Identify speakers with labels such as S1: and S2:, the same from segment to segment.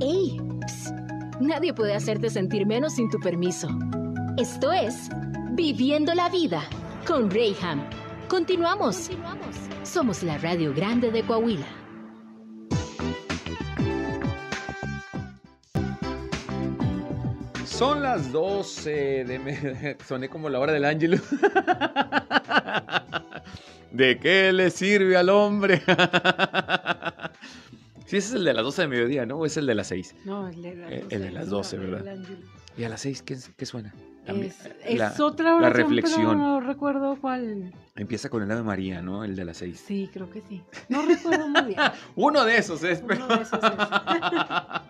S1: ¡Ey! Psst. Nadie puede hacerte sentir menos sin tu permiso. Esto es Viviendo la Vida con Rayham. Continuamos. Somos la Radio Grande de Coahuila.
S2: Son las 12 de... me- Soné como la hora del ángel. ¿De qué le sirve al hombre? Sí, ese es el de las 12 de mediodía, ¿no? ¿O es el de las 6?
S3: No, el de las
S2: Eh,
S3: 12.
S2: el de las 12,
S3: el
S2: ¿verdad? ¿Y a las 6 qué, qué suena?
S3: Es,
S2: eh,
S3: es
S2: la-
S3: otra
S2: la
S3: oración,
S2: reflexión.
S3: pero no recuerdo cuál.
S2: Empieza con el Ave María, ¿no? El de las 6.
S3: Sí, creo que sí. No recuerdo muy bien.
S2: Uno de esos es, pero...
S3: Uno de esos es.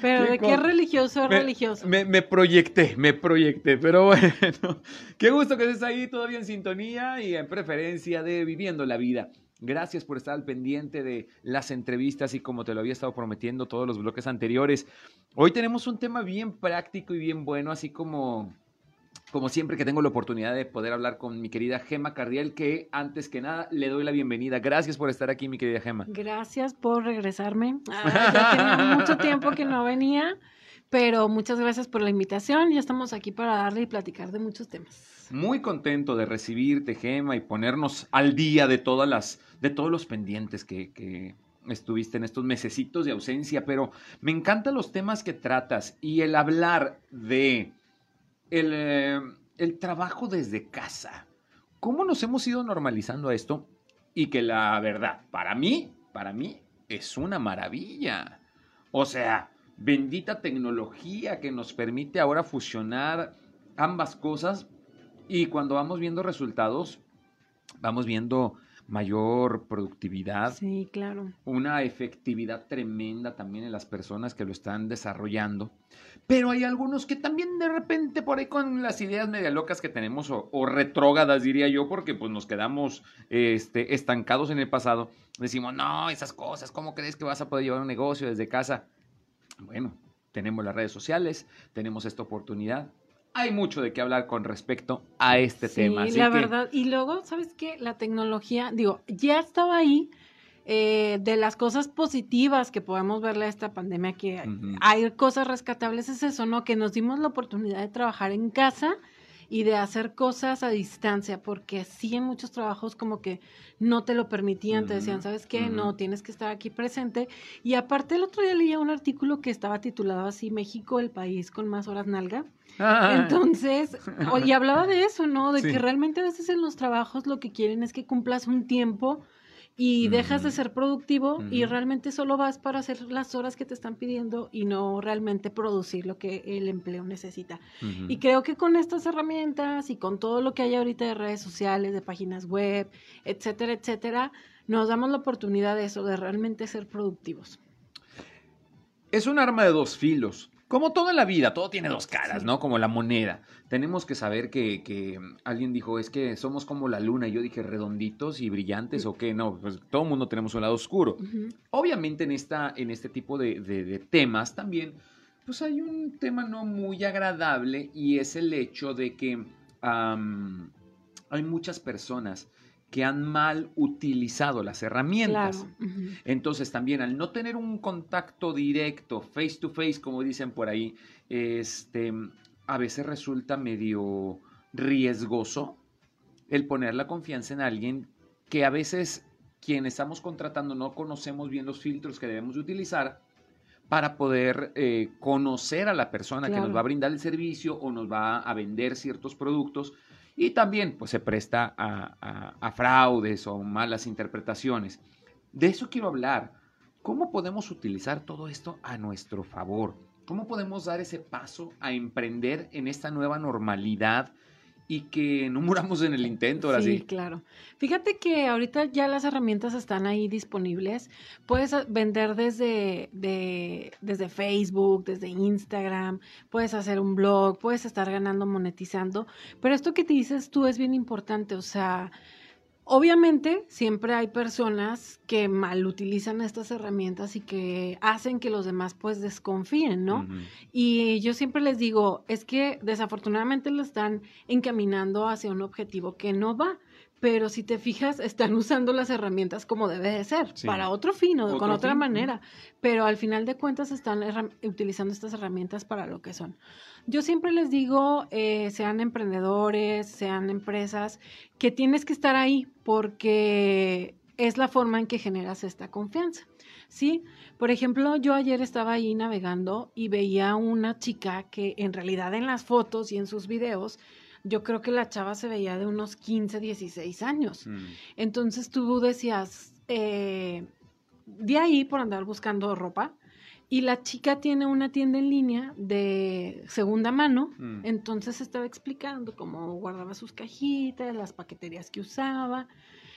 S3: Pero
S2: Qué
S3: de qué religioso es religioso.
S2: Me, me proyecté, me proyecté, pero bueno, qué gusto que estés ahí todavía en sintonía y en preferencia de Viviendo la Vida. Gracias por estar al pendiente de las entrevistas y como te lo había estado prometiendo todos los bloques anteriores. Hoy tenemos un tema bien práctico y bien bueno, así como, como siempre que tengo la oportunidad de poder hablar con mi querida Gema Cardiel, que antes que nada le doy la bienvenida. Gracias por estar aquí, mi querida Gema.
S3: Gracias por regresarme. Ah, ya tenía mucho tiempo que no venía, pero muchas gracias por la invitación. Ya estamos aquí para darle y platicar de muchos temas.
S2: Muy contento de recibirte, Gema, y ponernos al día de todas las, de todos los pendientes que, estuviste en estos mesecitos de ausencia, pero me encantan los temas que tratas y el hablar de el, eh, el trabajo desde casa. ¿Cómo nos hemos ido normalizando a esto? Y que la verdad, para mí, para mí, es una maravilla. O sea, bendita tecnología que nos permite ahora fusionar ambas cosas y cuando vamos viendo resultados, vamos viendo mayor productividad,
S3: Sí, claro.
S2: una efectividad tremenda también en las personas que lo están desarrollando. Pero hay algunos que también de repente por ahí con las ideas media locas que tenemos o, o retrógadas diría yo, porque pues nos quedamos este, estancados en el pasado, decimos, no, esas cosas, ¿cómo crees que vas a poder llevar un negocio desde casa? Bueno, tenemos las redes sociales, tenemos esta oportunidad. Hay mucho de qué hablar con respecto a este
S3: sí,
S2: tema. así
S3: la
S2: que-
S3: verdad. Y luego, ¿sabes qué? La tecnología, digo, ya estaba ahí. eh, de las cosas positivas que podemos verle a esta pandemia, que
S2: Ujú.
S3: hay cosas rescatables, es eso, ¿no? Que nos dimos la oportunidad de trabajar en casa y de hacer cosas a distancia, porque sí en muchos trabajos como que no te lo permitían, te decían, ¿sabes qué? No, tienes que estar aquí presente. Y aparte el otro día leía un artículo que estaba titulado así, México, el país con más horas nalga.
S2: Ah,
S3: Entonces, y hablaba de eso, ¿no? De
S2: Sí.
S3: que realmente a veces en los trabajos lo que quieren es que cumplas un tiempo y dejas de
S2: Ujú.
S3: ser productivo y realmente solo vas para hacer las horas que te están pidiendo y no realmente producir lo que el empleo necesita. Y creo que con estas herramientas y con todo lo que hay ahorita de redes sociales, de páginas web, etcétera, etcétera, nos damos la oportunidad de eso, de realmente ser productivos.
S2: Es un arma de dos filos. Como todo en la vida, todo tiene dos caras. ¿no? Como la moneda. Tenemos que saber que, que alguien dijo, es que somos como la luna. Y yo dije, redonditos y brillantes, ¿o qué? No, pues todo el mundo tenemos un lado oscuro. Obviamente en, esta, en este tipo de, de- de temas también, pues hay un tema no muy agradable y es el hecho de que hay muchas personas que han mal utilizado las herramientas.
S3: Claro.
S2: Entonces también al no tener un contacto directo, face to face, como dicen por ahí, este, a veces resulta medio riesgoso el poner la confianza en alguien que a veces quien estamos contratando no conocemos bien los filtros que debemos de utilizar para poder eh, conocer a la persona que nos va a brindar el servicio o nos va a vender ciertos productos y también pues se presta a, a- a fraudes o malas interpretaciones. De eso quiero hablar. ¿Cómo podemos utilizar todo esto a nuestro favor? ¿Cómo podemos dar ese paso a emprender en esta nueva normalidad y que no muramos en el intento ahora
S3: sí,
S2: sí?
S3: claro. Fíjate que ahorita ya las herramientas están ahí disponibles. Puedes a- vender desde, de- desde Facebook, desde Instagram, puedes hacer un blog, puedes estar ganando, monetizando. Pero esto que te dices tú es bien importante, o sea, Obviamente, siempre hay personas que mal utilizan estas herramientas y que hacen que los demás pues desconfíen, ¿no? Y yo siempre les digo, es que desafortunadamente lo están encaminando hacia un objetivo que no va, pero si te fijas, están usando las herramientas como debe de ser,
S2: Sí.
S3: para otro fin o
S2: Otro
S3: con otra
S2: fin,
S3: manera, pero al final de cuentas están utilizando estas herramientas para lo que son. Yo siempre les digo, eh, sean emprendedores, sean empresas, que tienes que estar ahí porque es la forma en que generas esta confianza. ¿Sí? Por ejemplo, yo ayer estaba ahí navegando y veía una chica que en realidad en las fotos y en sus videos, yo creo que la chava se veía de unos 15, 16 años.
S2: Mm.
S3: Entonces tú decías, eh, de ahí por andar buscando ropa y la chica tiene una tienda en línea de segunda mano,
S2: Mm.
S3: entonces estaba explicando cómo guardaba sus cajitas, las paqueterías que usaba.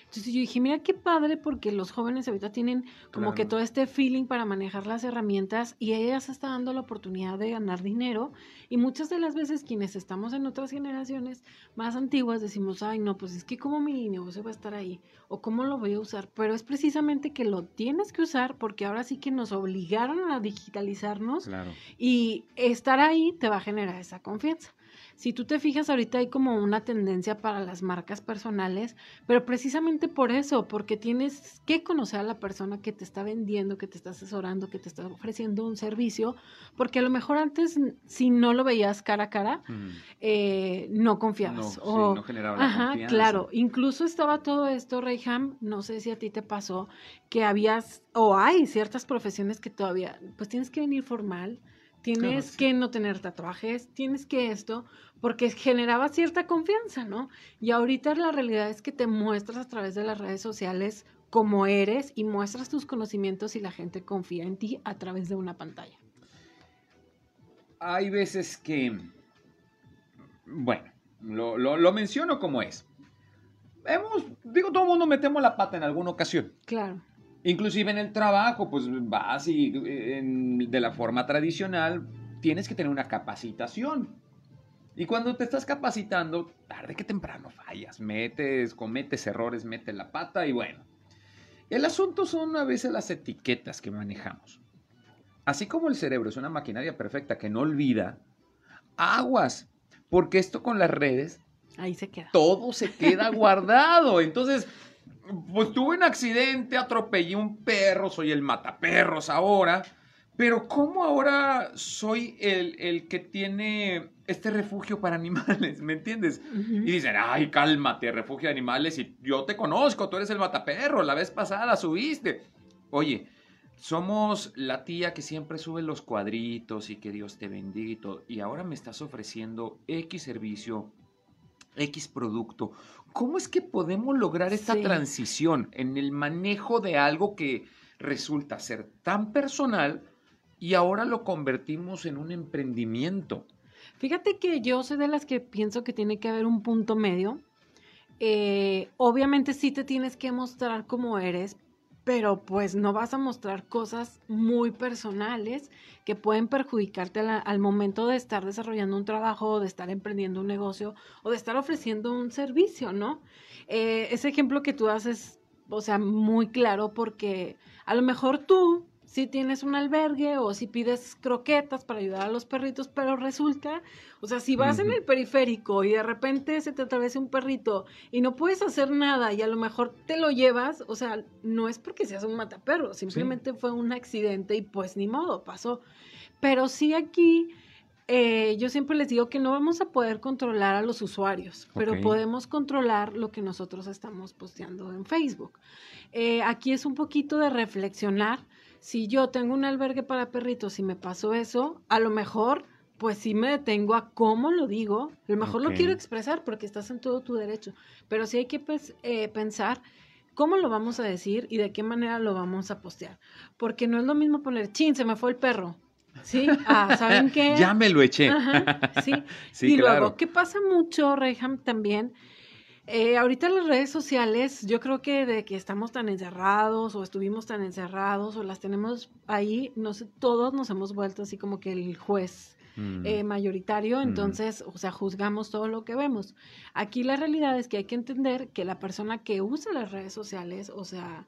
S3: Entonces yo dije, mira qué padre porque los jóvenes ahorita tienen como que todo este feeling para manejar las herramientas y ella se está dando la oportunidad de ganar dinero y muchas de las veces quienes estamos en otras generaciones más antiguas decimos, ay no, pues es que como mi negocio va a estar ahí o cómo lo voy a usar, pero es precisamente que lo tienes que usar porque ahora sí que nos obligaron a digitalizarnos
S2: Claro.
S3: y estar ahí te va a generar esa confianza. Si tú te fijas, ahorita hay como una tendencia para las marcas personales, pero precisamente por eso, porque tienes que conocer a la persona que te está vendiendo, que te está asesorando, que te está ofreciendo un servicio, porque a lo mejor antes, si no lo veías cara a cara,
S2: Mm.
S3: eh, no
S2: No,
S3: confiabas.
S2: sí,
S3: o,
S2: no generaba la
S3: Ajá,
S2: confianza.
S3: claro. Incluso estaba todo esto, Reyham, no sé si a ti te pasó, que habías, o hay ciertas profesiones que todavía, pues tienes que venir formal, tienes que no tener tatuajes, tienes que esto, porque generaba cierta confianza, ¿no? Y ahorita la realidad es que te muestras a través de las redes sociales como eres y muestras tus conocimientos y la gente confía en ti a través de una pantalla.
S2: Hay veces que, bueno, lo, lo- lo menciono como es. Hemos, digo, todo el mundo metemos la pata en alguna ocasión.
S3: Claro.
S2: Inclusive en el trabajo, pues vas y en- de la forma tradicional tienes que tener una capacitación. Y cuando te estás capacitando, tarde que temprano fallas, metes, cometes errores, metes la pata y bueno. El asunto son a veces las etiquetas que manejamos. Así como el cerebro es una maquinaria perfecta que no olvida, aguas, porque esto con las redes
S3: Ahí se queda.
S2: todo se queda guardado. Entonces, pues tuve un accidente, atropellé un perro, soy el mataperros ahora. Pero ¿cómo ahora soy el, el que tiene este refugio para animales? ¿Me entiendes? Y dicen, ay, cálmate, refugio de animales, y yo te conozco, tú eres el mataperro, la vez pasada subiste. Oye, somos la tía que siempre sube los cuadritos y que Dios te bendiga y todo, y ahora me estás ofreciendo X servicio, X producto. ¿Cómo es que podemos lograr esta
S3: Sí.
S2: transición en el manejo de algo que resulta ser tan personal y ahora lo convertimos en un emprendimiento?
S3: Fíjate que yo soy de las que pienso que tiene que haber un punto medio. Eh, obviamente sí te tienes que mostrar como eres, pero pues no vas a mostrar cosas muy personales que pueden perjudicarte al momento de estar desarrollando un trabajo, de estar emprendiendo un negocio o de estar ofreciendo un servicio, ¿no? Eh, ese ejemplo que tú haces, o sea, muy claro porque a lo mejor tú si tienes un albergue o si pides croquetas para ayudar a los perritos, pero resulta, o sea, si vas en el periférico y de repente se te atraviesa un perrito y no puedes hacer nada y a lo mejor te lo llevas, o sea, no es porque seas un mataperro, simplemente fue un accidente y pues ni modo, pasó. Pero sí aquí, eh, yo siempre les digo que no vamos a poder controlar a los usuarios, pero podemos controlar lo que nosotros estamos posteando en Facebook. Eh, aquí es un poquito de reflexionar. Si yo tengo un albergue para perritos y me pasó eso, a lo mejor, pues sí me detengo a cómo lo digo. A lo mejor lo quiero expresar porque estás en todo tu derecho, pero sí hay que pues, eh, pensar cómo lo vamos a decir y de qué manera lo vamos a postear. Porque no es lo mismo poner, chin, se me fue el perro. ¿Sí? Ah, ¿saben qué?
S2: Ya me lo eché.
S3: Ajá, sí.
S2: Sí,
S3: y
S2: claro.
S3: luego, ¿qué pasa mucho, Reyham, también? Eh, ahorita las redes sociales, yo creo que de que estamos tan encerrados o estuvimos tan encerrados o las tenemos ahí, no sé, todos nos hemos vuelto así como que el juez
S2: Mm.
S3: eh, mayoritario,
S2: Mm.
S3: entonces, o sea, juzgamos todo lo que vemos. Aquí la realidad es que hay que entender que la persona que usa las redes sociales, o sea,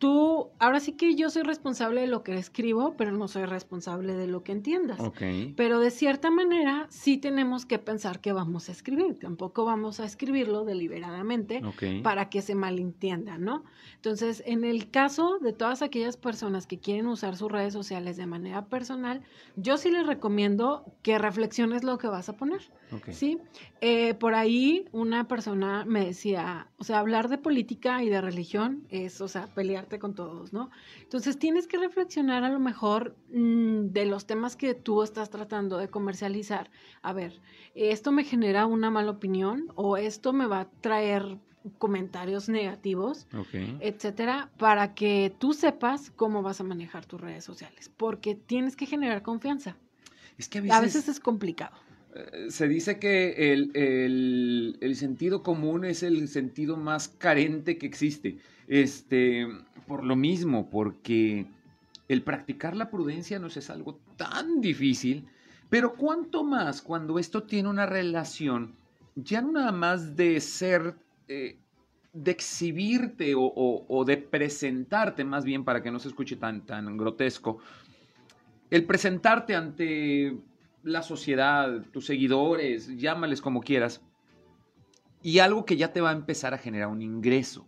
S3: tú, ahora sí que yo soy responsable de lo que escribo, pero no soy responsable de lo que entiendas.
S2: Ok.
S3: Pero de cierta manera sí tenemos que pensar que vamos a escribir, tampoco vamos a escribirlo deliberadamente
S2: Ok.
S3: para que se malentienda, ¿no? Entonces, en el caso de todas aquellas personas que quieren usar sus redes sociales de manera personal, yo sí les recomiendo que reflexiones lo que vas a poner.
S2: ok.
S3: Sí, Eh, por ahí una persona me decía, o sea, hablar de política y de religión es, o sea, con todos, ¿no? Entonces tienes que reflexionar a lo mejor mm, de los temas que tú estás tratando de comercializar. A ver, ¿esto me genera una mala opinión o esto me va a traer comentarios negativos? Etcétera, para que tú sepas cómo vas a manejar tus redes sociales, porque tienes que generar confianza.
S2: Es que a
S3: A veces es complicado.
S2: Eh, se dice que el, el- sentido común es el sentido más carente que existe. Este, por lo mismo, porque el practicar la prudencia no es algo tan difícil, pero cuánto más cuando esto tiene una relación, ya no nada más de ser, eh, de exhibirte o, o- o de presentarte, más bien para que no se escuche tan, tan grotesco, el presentarte ante la sociedad, tus seguidores, llámales como quieras, y algo que ya te va a empezar a generar un ingreso.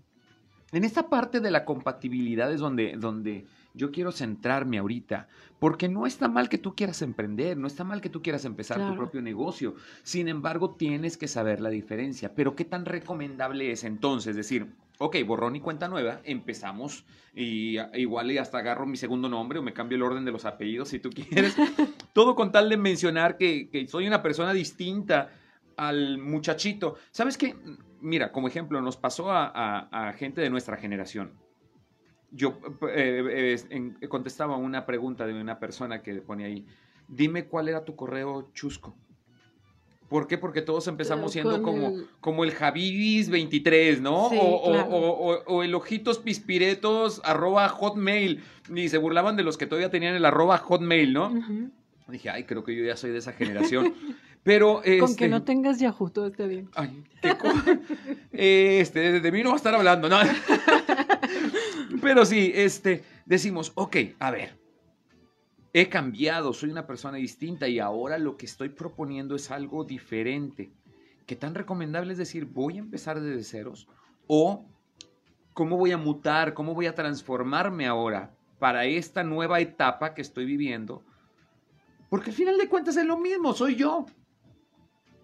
S2: En esta parte de la compatibilidad es donde, donde yo quiero centrarme ahorita, porque no está mal que tú quieras emprender, no está mal que tú quieras empezar tu propio negocio, sin embargo tienes que saber la diferencia, pero ¿qué tan recomendable es entonces decir, ok, borrón y cuenta nueva, empezamos y a- igual y hasta agarro mi segundo nombre o me cambio el orden de los apellidos si tú quieres, todo con tal de mencionar que, soy una persona distinta al muchachito. ¿Sabes qué? Mira, como ejemplo, nos pasó a, gente de nuestra generación. Yo eh, eh, contestaba una pregunta de una persona que ponía ahí, dime cuál era tu correo chusco. ¿Por qué? Porque todos empezamos siendo
S3: con
S2: como
S3: el-
S2: como el Javivis 23, ¿no?
S3: Sí,
S2: o, o-
S3: claro.
S2: o- o- o el ojitos pispiretos arroba hotmail. Y se burlaban de los que todavía tenían el arroba hotmail, ¿no? Dije, ay, creo que yo ya soy de esa generación. Pero
S3: Con que
S2: este,
S3: no tengas Yahoo, todo esté bien.
S2: Ay, qué este, de mí no va a estar hablando, ¿no? Pero sí, este, decimos, ok, a ver, he cambiado, soy una persona distinta y ahora lo que estoy proponiendo es algo diferente. ¿Qué tan recomendable es decir, voy a empezar desde ceros? ¿O cómo voy a mutar, cómo voy a transformarme ahora para esta nueva etapa que estoy viviendo? Porque al final de cuentas es lo mismo, soy yo.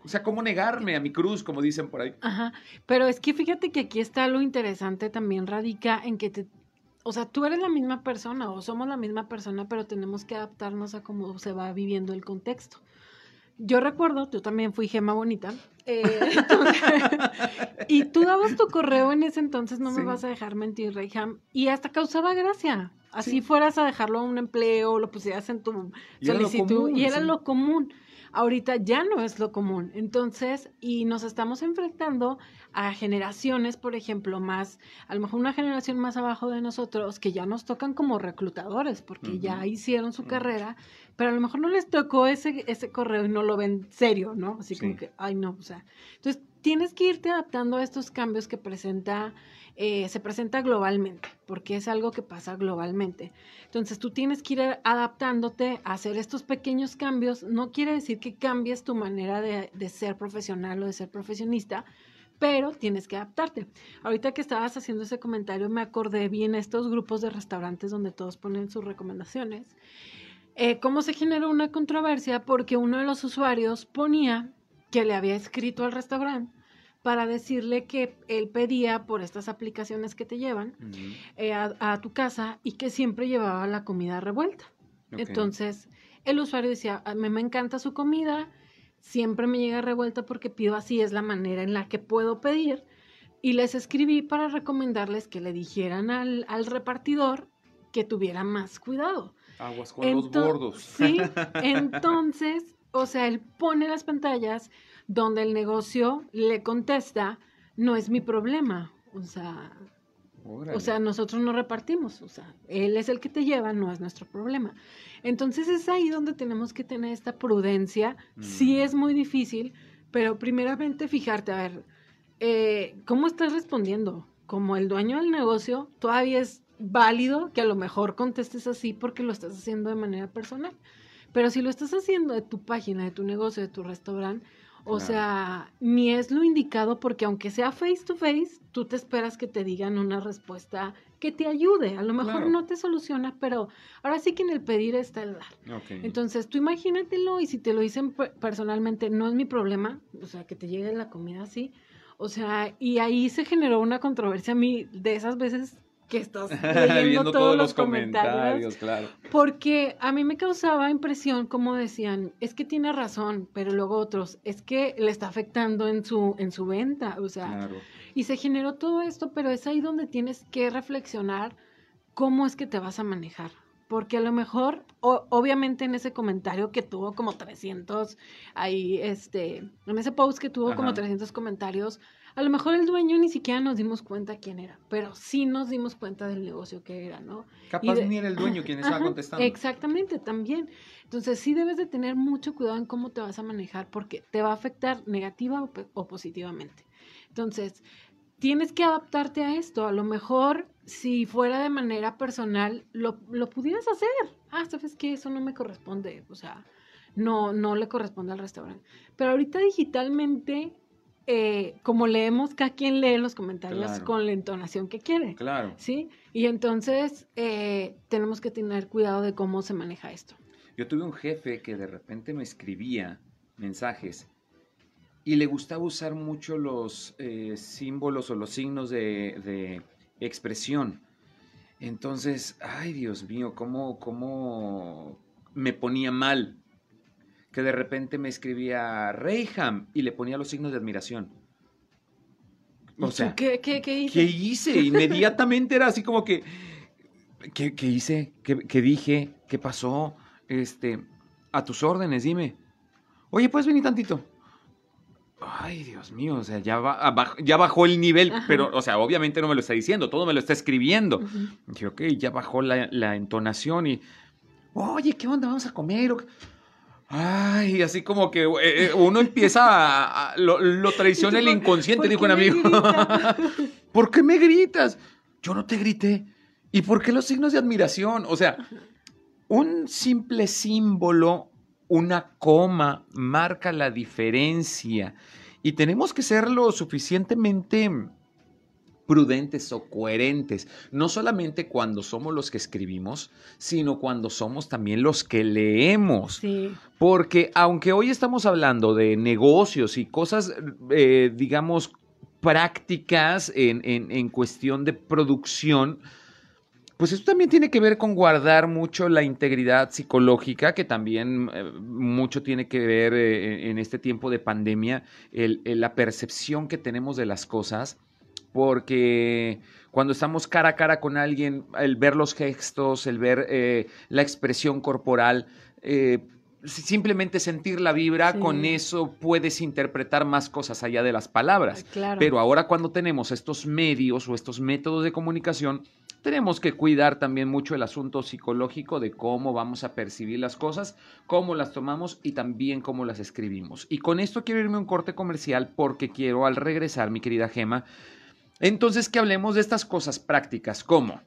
S2: O sea, ¿cómo negarme a mi cruz, como dicen por ahí?
S3: Ajá, pero es que fíjate que aquí está lo interesante también radica en que te, o sea, tú eres la misma persona o somos la misma persona, pero tenemos que adaptarnos a cómo se va viviendo el contexto. Yo recuerdo, tú también fui gema bonita, eh, entonces- y tú dabas tu correo en ese entonces, no
S2: Sí.
S3: me vas a dejar mentir, Reyham, y hasta causaba gracia. Así
S2: Sí.
S3: fueras a dejarlo a un empleo, lo pusieras en tu
S2: Y era lo
S3: solicitud,
S2: común,
S3: y era lo común. Ahorita ya no es lo común. Entonces, y nos estamos enfrentando a generaciones, por ejemplo, más, a lo mejor una generación más abajo de nosotros, que ya nos tocan como reclutadores, porque ya hicieron su carrera, pero a lo mejor no les tocó ese, ese correo y no lo ven serio, ¿no? Así como
S2: Sí.
S3: que, ay, no, o sea. Entonces, tienes que irte adaptando a estos cambios que presenta, eh, se presenta globalmente, porque es algo que pasa globalmente. Entonces tú tienes que ir adaptándote a hacer estos pequeños cambios. No quiere decir que cambies tu manera de, ser profesional o de ser profesionista, pero tienes que adaptarte. Ahorita que estabas haciendo ese comentario, me acordé bien estos grupos de restaurantes donde todos ponen sus recomendaciones. Eh, ¿Cómo se generó una controversia? Porque uno de los usuarios ponía que le había escrito al restaurante para decirle que él pedía por estas aplicaciones que te llevan eh, a, a tu casa y que siempre llevaba la comida revuelta. Entonces, el usuario decía, a mí me encanta su comida, siempre me llega revuelta porque pido así, es la manera en la que puedo pedir. Y les escribí para recomendarles que le dijeran al, al repartidor que tuviera más cuidado.
S2: Aguas con los gordos.
S3: Sí, entonces, o sea, él pone las pantallas donde el negocio le contesta, no es mi problema. O sea,
S2: Órale.
S3: o sea, nosotros no repartimos, o sea, él es el que te lleva, no es nuestro problema. Entonces es ahí donde tenemos que tener esta prudencia. Sí
S2: Mm.
S3: es muy difícil, pero primeramente fijarte, a ver, eh, ¿cómo estás respondiendo? Como el dueño del negocio, todavía es válido que a lo mejor contestes así porque lo estás haciendo de manera personal. Pero si lo estás haciendo de tu página, de tu negocio, de tu restaurante, o sea, ni es lo indicado porque aunque sea face to face, tú te esperas que te digan una respuesta que te ayude. A lo mejor no te soluciona, pero ahora sí que en el pedir está el dar. Entonces, tú imagínatelo y si te lo dicen personalmente, no es mi problema, o sea, que te llegue la comida así. O sea, y ahí se generó una controversia a mí de esas veces que estás leyendo todos, los comentarios, claro. Porque a mí me causaba impresión como decían, es que tiene razón, pero luego otros, es que le está afectando en su en su venta, o sea, y se generó todo esto, pero es ahí donde tienes que reflexionar cómo es que te vas a manejar. Porque a lo mejor, obviamente en ese comentario que tuvo como 300, ahí, este, en ese post que tuvo como 300 comentarios, a lo mejor el dueño ni siquiera nos dimos cuenta quién era, pero sí nos dimos cuenta del negocio que era, ¿no?
S2: Capaz ni era el dueño quien estaba contestando.
S3: Exactamente, también. Entonces sí debes de tener mucho cuidado en cómo te vas a manejar porque te va a afectar negativa o, positivamente. Entonces, tienes que adaptarte a esto. A lo mejor, si fuera de manera personal, lo, lo pudieras hacer. Ah, ¿sabes qué? Eso no me corresponde. O sea, no, no le corresponde al restaurante. Pero ahorita digitalmente eh, como leemos, cada quien lee los comentarios con la entonación que quiere.
S2: Claro.
S3: ¿Sí? Y entonces eh, tenemos que tener cuidado de cómo se maneja esto.
S2: Yo tuve un jefe que de repente me escribía mensajes y le gustaba usar mucho los eh, símbolos o los signos de, de, expresión. Entonces, ay Dios mío, cómo, cómo me ponía mal que de repente me escribía Reyham y le ponía los signos de admiración.
S3: O sea, ¿qué, qué, qué hice?
S2: ¿Qué hice? Inmediatamente era así como que, ¿qué, qué hice? ¿Qué, ¿Qué, dije? ¿Qué pasó? Este, a tus órdenes, dime. Oye, ¿puedes venir tantito? Ay, Dios mío, o sea, ya, va, ya bajó el nivel, pero, o sea, obviamente no me lo está diciendo, todo me lo está escribiendo. Dije, ok, ya bajó la, la entonación y, oye, ¿qué onda? Vamos a comer. Ay, así como que eh, eh, uno empieza a, lo, lo, traiciona el inconsciente, dijo un amigo. ¿Por qué me gritas? Yo no te grité. ¿Y por qué los signos de admiración? O sea, un simple símbolo, una coma, marca la diferencia. Y tenemos que ser lo suficientemente prudentes o coherentes, no solamente cuando somos los que escribimos, sino cuando somos también los que leemos. Porque aunque hoy estamos hablando de negocios y cosas, eh, digamos, prácticas en, en, cuestión de producción, pues esto también tiene que ver con guardar mucho la integridad psicológica, que también eh, mucho tiene que ver eh, en este tiempo de pandemia, la percepción que tenemos de las cosas porque cuando estamos cara a cara con alguien, el ver los gestos, el ver eh, la expresión corporal, eh, simplemente sentir la vibra, con eso puedes interpretar más cosas allá de las palabras. Pero ahora cuando tenemos estos medios o estos métodos de comunicación, tenemos que cuidar también mucho el asunto psicológico de cómo vamos a percibir las cosas, cómo las tomamos y también cómo las escribimos. Y con esto quiero irme a un corte comercial porque quiero al regresar, mi querida Gema, entonces, que hablemos de estas cosas prácticas, como,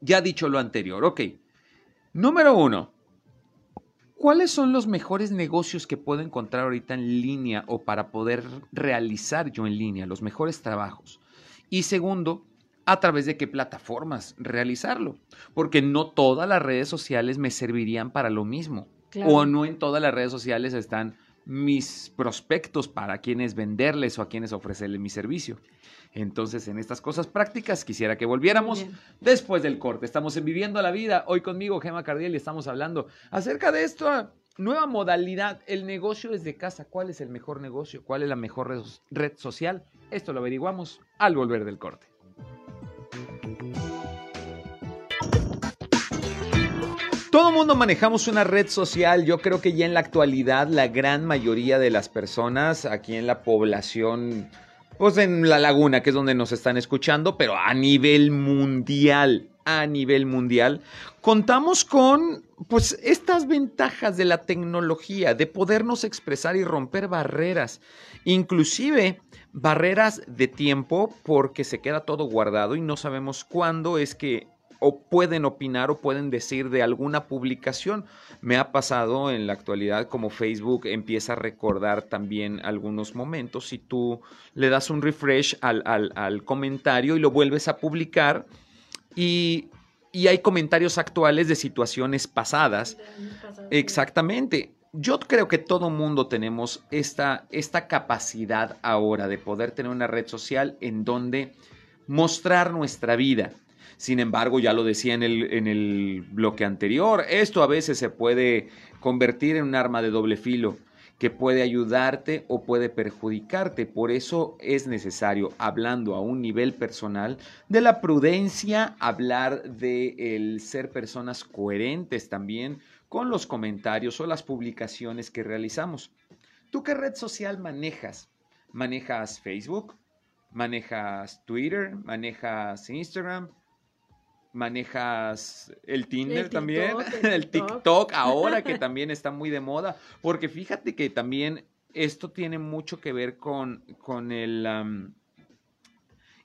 S2: ya dicho lo anterior, ok. Número uno, ¿cuáles son los mejores negocios que puedo encontrar ahorita en línea o para poder realizar yo en línea, los mejores trabajos? Y segundo, a través de qué plataformas realizarlo, porque no todas las redes sociales me servirían para lo mismo, o no en todas las redes sociales están mis prospectos para quienes venderles o a quienes ofrecerles mi servicio. Entonces, en estas cosas prácticas, quisiera que volviéramos después del corte. Estamos en Viviendo la Vida. Hoy conmigo, Gema Cardiel, y estamos hablando acerca de esta nueva modalidad, el negocio desde casa. ¿Cuál es el mejor negocio? ¿Cuál es la mejor red social? Esto lo averiguamos al volver del corte. Todo mundo manejamos una red social. Yo creo que ya en la actualidad la gran mayoría de las personas aquí en la población pues en la laguna, que es donde nos están escuchando, pero a nivel mundial, a nivel mundial, contamos con pues estas ventajas de la tecnología, de podernos expresar y romper barreras, inclusive barreras de tiempo, porque se queda todo guardado y no sabemos cuándo es que o pueden opinar o pueden decir de alguna publicación. Me ha pasado en la actualidad como Facebook empieza a recordar también algunos momentos y tú le das un refresh al, al comentario y lo vuelves a publicar y y hay comentarios actuales de situaciones pasadas. Exactamente. Yo creo que todo mundo tenemos esta, esta capacidad ahora de poder tener una red social en donde mostrar nuestra vida. Sin embargo, ya lo decía en el, en el bloque anterior, esto a veces se puede convertir en un arma de doble filo que puede ayudarte o puede perjudicarte. Por eso es necesario, hablando a un nivel personal, de la prudencia, hablar de el ser personas coherentes también con los comentarios o las publicaciones que realizamos. ¿Tú qué red social manejas? ¿Manejas Facebook? ¿Manejas Twitter? ¿Manejas Instagram? Manejas el Tinder también, el TikTok ahora que también está muy de moda, porque fíjate que también esto tiene mucho que ver con, con el,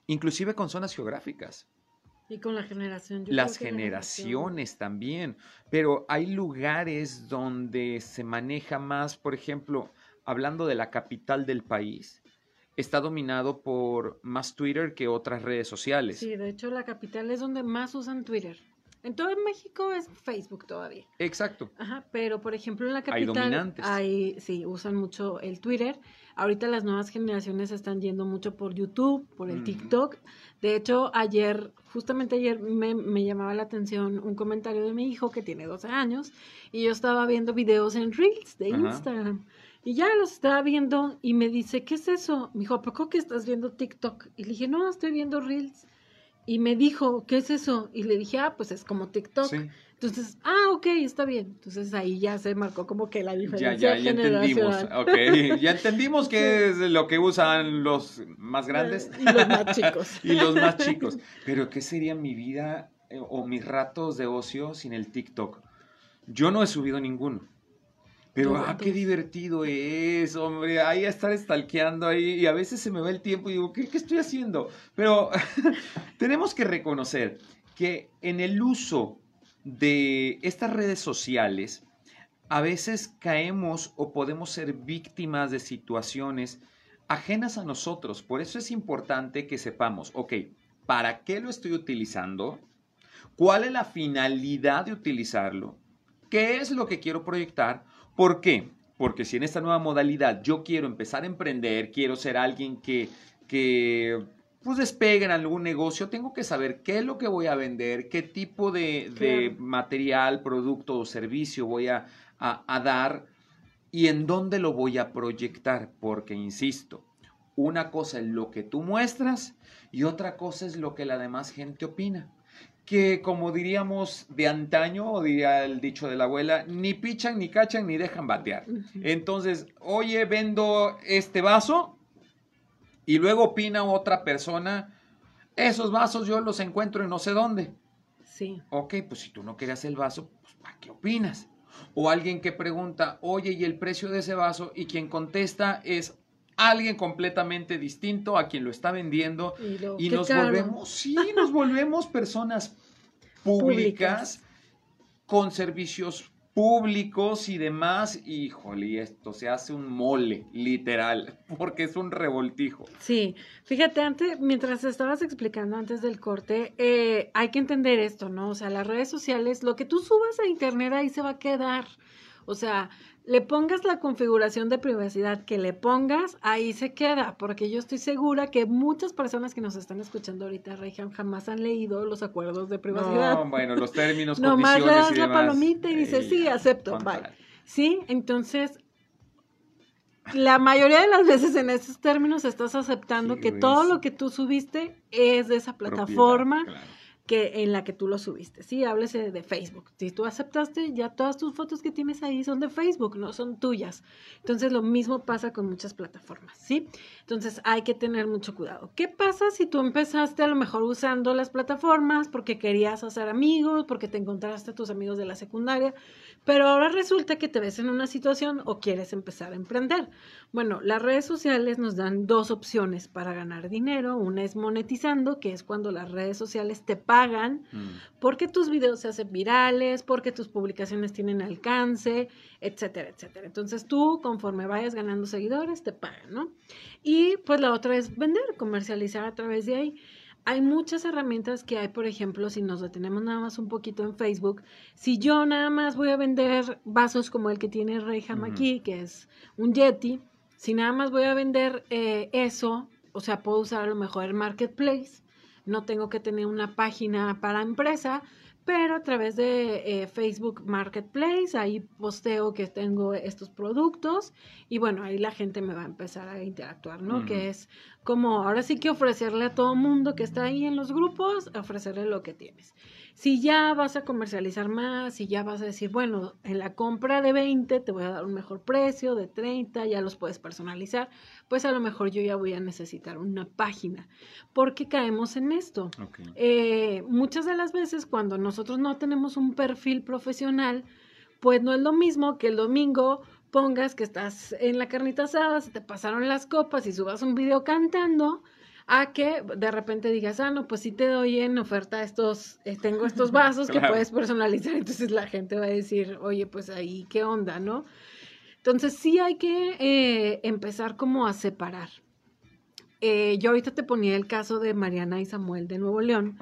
S2: inclusive con zonas geográficas.
S3: Y con la generación.
S2: Las generaciones también, pero hay lugares donde se maneja más, por ejemplo, hablando de la capital del país, está dominado por más Twitter que otras redes sociales.
S3: Sí, de hecho la capital es donde más usan Twitter. En todo México es Facebook todavía.
S2: Exacto.
S3: Ajá, pero por ejemplo en la capital
S2: hay dominantes.
S3: Hay, sí, usan mucho el Twitter. Ahorita las nuevas generaciones están yendo mucho por YouTube, por el TikTok. De hecho, ayer, justamente ayer me, me, llamaba la atención un comentario de mi hijo que tiene 12 años y yo estaba viendo videos en Reels de Instagram. Y ya los estaba viendo y me dice, ¿qué es eso? Me dijo, ¿a poco que estás viendo TikTok? Y le dije, no, estoy viendo Reels. Y me dijo, ¿qué es eso? Y le dije, ah, pues es como TikTok. Entonces, ah, ok, está bien. Entonces ahí ya se marcó como que la diferencia.
S2: Ya, ya, ya entendimos. Ok, ya entendimos qué es lo que usan los más grandes.
S3: Y los más chicos.
S2: y los más chicos. Pero, ¿qué sería mi vida eh, o mis ratos de ocio sin el TikTok? Yo no he subido ninguno. Pero, ah, qué divertido es, hombre, ahí a estar stalkeando ahí y a veces se me va el tiempo y digo, ¿qué, qué estoy haciendo? Pero tenemos que reconocer que en el uso de estas redes sociales, a veces caemos o podemos ser víctimas de situaciones ajenas a nosotros. Por eso es importante que sepamos, ok, ¿para qué lo estoy utilizando? ¿Cuál es la finalidad de utilizarlo? ¿Qué es lo que quiero proyectar? ¿Por qué? Porque si en esta nueva modalidad yo quiero empezar a emprender, quiero ser alguien que, que pues despegue en algún negocio, tengo que saber qué es lo que voy a vender, qué tipo de, material, producto o servicio voy a, a dar y en dónde lo voy a proyectar. Porque, insisto, una cosa es lo que tú muestras y otra cosa es lo que la demás gente opina que como diríamos de antaño, o diría el dicho de la abuela, ni pichan, ni cachan, ni dejan batear. Entonces, oye, vendo este vaso y luego opina otra persona, esos vasos yo los encuentro en no sé dónde.
S3: Sí.
S2: Ok, pues si tú no querías el vaso, pues ¿para qué opinas? O alguien que pregunta, oye, ¿y el precio de ese vaso? Y quien contesta es alguien completamente distinto a quien lo está vendiendo y, nos volvemos, sí, nos volvemos personas públicas, con servicios públicos y demás, híjole, esto se hace un mole, literal, porque es un revoltijo.
S3: Sí, fíjate, antes, mientras estabas explicando antes del corte, eh, hay que entender esto, ¿no? O sea, las redes sociales, lo que tú subas a internet ahí se va a quedar. O sea, le pongas la configuración de privacidad que le pongas, ahí se queda, porque yo estoy segura que muchas personas que nos están escuchando ahorita, Reyhan, jamás han leído los acuerdos de privacidad.
S2: No, bueno, los términos,
S3: Nomás
S2: le
S3: das la palomita y dices, sí, acepto, bye. Sí, entonces, la mayoría de las veces en esos términos estás aceptando que todo lo que tú subiste es de esa plataforma que en la que tú lo subiste, ¿sí? Háblese de Facebook. Si tú aceptaste, ya todas tus fotos que tienes ahí son de Facebook, no son tuyas. Entonces, lo mismo pasa con muchas plataformas, ¿sí? Entonces, hay que tener mucho cuidado. ¿Qué pasa si tú empezaste a lo mejor usando las plataformas porque querías hacer amigos, porque te encontraste a tus amigos de la secundaria, pero ahora resulta que te ves en una situación o quieres empezar a emprender? Bueno, las redes sociales nos dan dos opciones para ganar dinero. Una es monetizando, que es cuando las redes sociales te pagan
S2: Mm.
S3: porque tus videos se hacen virales, porque tus publicaciones tienen alcance, etcétera, etcétera. Entonces tú, conforme vayas ganando seguidores, te pagan, ¿no? Y pues la otra es vender, comercializar a través de ahí. Hay muchas herramientas que hay, por ejemplo, si nos detenemos nada más un poquito en Facebook, si yo nada más voy a vender vasos como el que tiene Reyham
S2: Ujú.
S3: aquí, que es un Yeti, si nada más voy a vender eh, eso, o sea, puedo usar a lo mejor el marketplace, no tengo que tener una página para empresa, pero a través de eh, Facebook Marketplace, ahí posteo que tengo estos productos y bueno, ahí la gente me va a empezar a interactuar, ¿no? Que es como ahora sí que ofrecerle a todo mundo que está ahí en los grupos, ofrecerle lo que tienes. Si ya vas a comercializar más, si ya vas a decir, bueno, en la compra de 20 te voy a dar un mejor precio, de 30 ya los puedes personalizar, pues a lo mejor yo ya voy a necesitar una página. ¿Por qué caemos en esto? Eh, muchas de las veces cuando nosotros no tenemos un perfil profesional, pues no es lo mismo que el domingo pongas que estás en la carnita asada, se te pasaron las copas y subas un video cantando, a que de repente digas, ah, no, pues sí te doy en oferta estos, eh, tengo estos vasos que puedes personalizar, entonces la gente va a decir, oye, pues ahí, ¿qué onda, no? Entonces sí hay que eh, empezar como a separar. Eh, yo ahorita te ponía el caso de Mariana y Samuel de Nuevo León,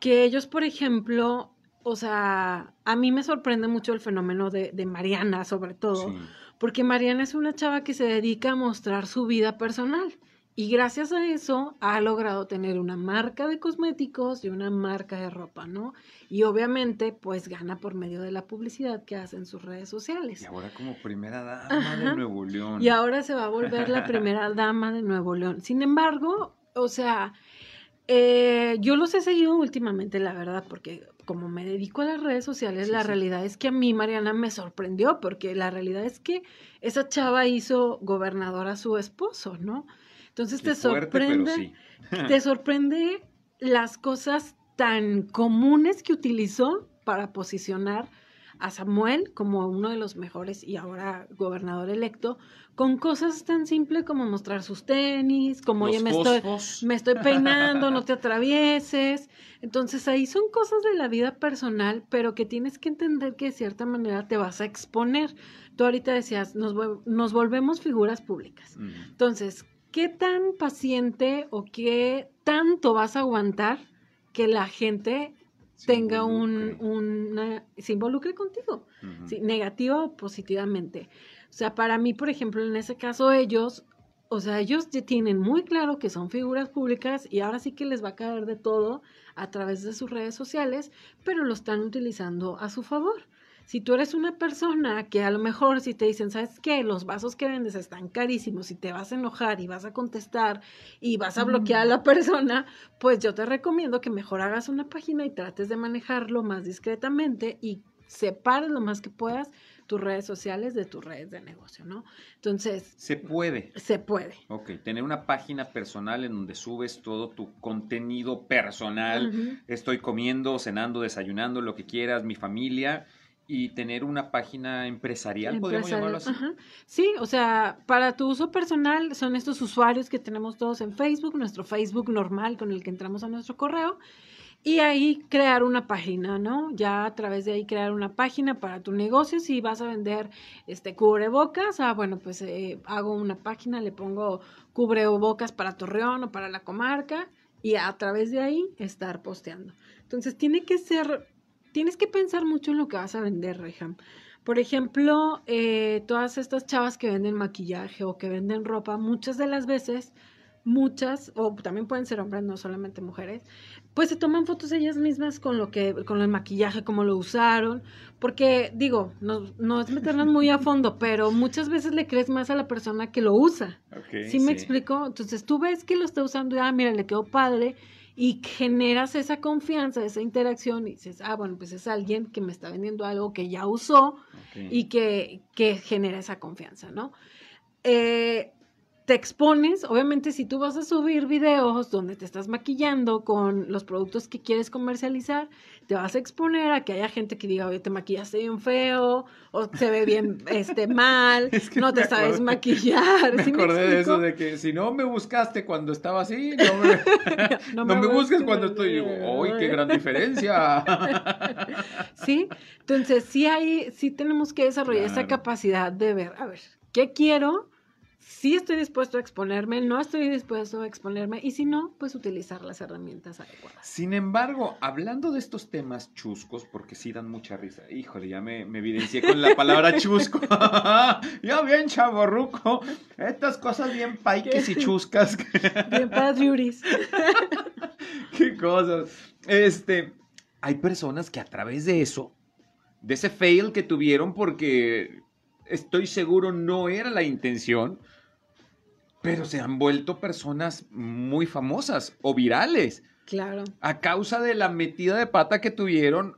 S3: que ellos, por ejemplo, o sea, a mí me sorprende mucho el fenómeno de, de Mariana, sobre todo,
S2: Sí.
S3: porque Mariana es una chava que se dedica a mostrar su vida personal. Y gracias a eso ha logrado tener una marca de cosméticos y una marca de ropa, ¿no? Y obviamente, pues gana por medio de la publicidad que hace en sus redes sociales.
S2: Y ahora como primera dama
S3: Ajá.
S2: de Nuevo León.
S3: Y ahora se va a volver la primera dama de Nuevo León. Sin embargo, o sea, eh, yo los he seguido últimamente, la verdad, porque como me dedico a las redes sociales,
S2: Sí,
S3: la
S2: sí.
S3: realidad es que a mí Mariana me sorprendió, porque la realidad es que esa chava hizo gobernador a su esposo, ¿no? Entonces
S2: Qué
S3: te
S2: fuerte,
S3: sorprende,
S2: sí.
S3: te sorprende las cosas tan comunes que utilizó para posicionar a Samuel como uno de los mejores y ahora gobernador electo, con cosas tan simples como mostrar sus tenis, como oye, me estoy, me estoy peinando, no te atravieses. Entonces ahí son cosas de la vida personal, pero que tienes que entender que de cierta manera te vas a exponer. Tú ahorita decías, nos, nos volvemos figuras públicas. Entonces, ¿qué tan paciente o qué tanto vas a aguantar que la gente
S2: Se
S3: tenga un, una, se involucre contigo,
S2: Ujú.
S3: sí, negativa o positivamente? O sea, para mí, por ejemplo, en ese caso ellos, o sea, ellos ya tienen muy claro que son figuras públicas y ahora sí que les va a caer de todo a través de sus redes sociales, pero lo están utilizando a su favor. Si tú eres una persona que a lo mejor si te dicen, ¿sabes qué? Los vasos que vendes están carísimos y te vas a enojar y vas a contestar y vas a bloquear a la persona, pues yo te recomiendo que mejor hagas una página y trates de manejarlo más discretamente y separes lo más que puedas tus redes sociales de tus redes de negocio, ¿no? Entonces,
S2: Se puede.
S3: se puede.
S2: Ok, tener una página personal en donde subes todo tu contenido personal. Estoy comiendo, cenando, desayunando, lo que quieras, mi familia. Y tener una página empresarial, podríamos llamarlo así.
S3: Ajá. Sí, o sea, para tu uso personal son estos usuarios que tenemos todos en Facebook, nuestro Facebook normal con el que entramos a nuestro correo. Y ahí crear una página, ¿no? Ya a través de ahí crear una página para tu negocio. Si vas a vender este cubrebocas, ah, bueno, pues eh, hago una página, le pongo cubrebocas para Torreón o para la comarca y a través de ahí estar posteando. Entonces tiene que ser, tienes que pensar mucho en lo que vas a vender, Reham. Por ejemplo, eh, todas estas chavas que venden maquillaje o que venden ropa, muchas de las veces, muchas, o también pueden ser hombres, no solamente mujeres, pues se toman fotos ellas mismas con lo que, con el maquillaje, cómo lo usaron, porque digo, no, no es meternos muy a fondo, pero muchas veces le crees más a la persona que lo usa.
S2: Ok,
S3: ¿Sí me explico? Entonces tú ves que lo está usando y, ah, mira, le quedó padre y generas esa confianza, esa interacción y dices, ah, bueno, pues es alguien que me está vendiendo algo que ya usó y que, que genera esa confianza, ¿no? Eh, te expones, obviamente si tú vas a subir videos donde te estás maquillando con los productos que quieres comercializar, te vas a exponer a que haya gente que diga, oye, te maquillaste bien feo, o se ve bien este, mal, no te sabes maquillar.
S2: Me acordé de eso, de que si no me buscaste cuando estaba así, no me, no me, busques cuando estoy, digo, ¡ay, qué gran diferencia!
S3: sí, entonces sí hay, sí tenemos que desarrollar esa capacidad de ver, a ver, ¿qué quiero? Sí estoy dispuesto a exponerme, no estoy dispuesto a exponerme y si no, pues utilizar las herramientas adecuadas.
S2: Sin embargo, hablando de estos temas chuscos, porque sí dan mucha risa, híjole, ya me, evidencié con la palabra chusco, ya bien chaborruco, estas cosas bien paiques y chuscas.
S3: bien padriuris.
S2: Qué cosas. Este, hay personas que a través de eso, de ese fail que tuvieron porque estoy seguro no era la intención, pero se han vuelto personas muy famosas o virales.
S3: Claro.
S2: A causa de la metida de pata que tuvieron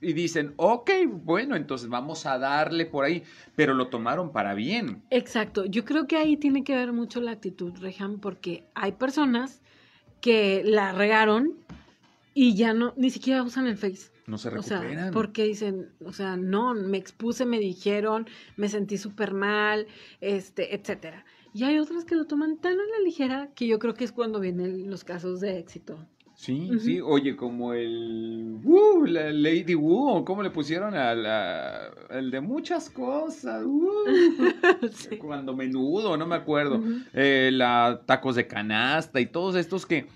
S2: y dicen, ok, bueno, entonces vamos a darle por ahí, pero lo tomaron para bien.
S3: Exacto, yo creo que ahí tiene que ver mucho la actitud, Rehan, porque hay personas que la regaron y ya no, ni siquiera usan el Face.
S2: No se recuperan.
S3: O sea, porque dicen, o sea, no, me expuse, me dijeron, me sentí súper mal, este, etcétera. Y hay otras que lo toman tan a la ligera que yo creo que es cuando vienen los casos de éxito.
S2: Sí, sí, oye, como el uh, la Lady Wu, ¿cómo le pusieron a la, el de muchas cosas? Uh, Cuando menudo, no me acuerdo. Eh, la tacos de canasta y todos estos que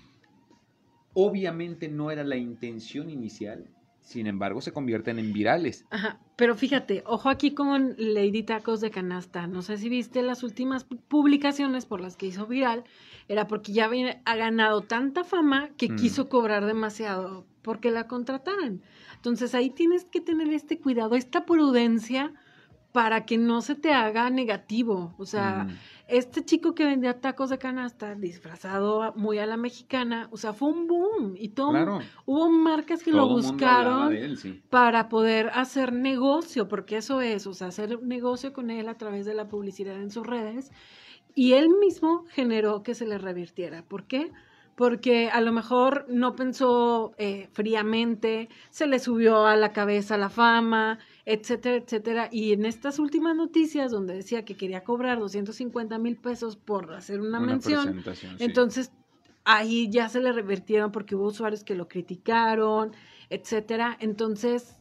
S2: obviamente no era la intención inicial, sin embargo, se convierten en virales.
S3: Ajá, pero fíjate, ojo aquí con Lady Tacos de Canasta. No sé si viste las últimas publicaciones por las que hizo viral. Era porque ya ha ganado tanta fama que mm. quiso cobrar demasiado porque la contrataran. Entonces ahí tienes que tener este cuidado, esta prudencia para que no se te haga negativo. O sea, mm este chico que vendía tacos de canasta disfrazado muy a la mexicana, o sea, fue un boom y todo. Hubo marcas que lo buscaron para poder hacer negocio, porque eso es, o sea, hacer negocio con él a través de la publicidad en sus redes. Y él mismo generó que se le revirtiera. ¿Por qué? porque a lo mejor no pensó eh, fríamente, se le subió a la cabeza la fama, etcétera, etcétera. Y en estas últimas noticias donde decía que quería cobrar 250 mil pesos por hacer una, mención, entonces ahí ya se le revertieron porque hubo usuarios que lo criticaron, etcétera. Entonces,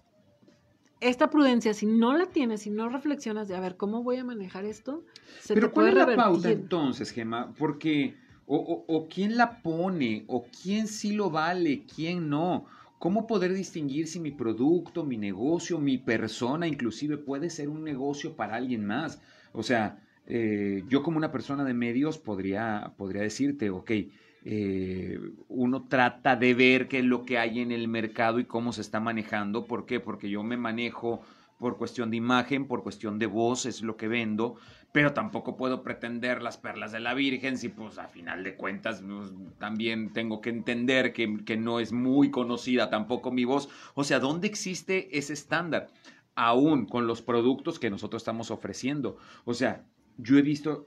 S3: esta prudencia, si no la tienes, si no reflexionas de a ver cómo voy a manejar esto,
S2: se Pero te puede ¿cuál es la pauta entonces, Gemma? Porque, o, o quién la pone, o quién sí lo vale, quién no. ¿Cómo poder distinguir si mi producto, mi negocio, mi persona inclusive puede ser un negocio para alguien más? O sea, eh, yo como una persona de medios podría, podría decirte, ok, eh, uno trata de ver qué es lo que hay en el mercado y cómo se está manejando. ¿Por qué? Porque yo me manejo por cuestión de imagen, por cuestión de voz, es lo que vendo, pero tampoco puedo pretender las perlas de la Virgen si pues a final de cuentas pues, también tengo que entender que, que, no es muy conocida tampoco mi voz. O sea, ¿dónde existe ese estándar? Aún con los productos que nosotros estamos ofreciendo. O sea, yo he visto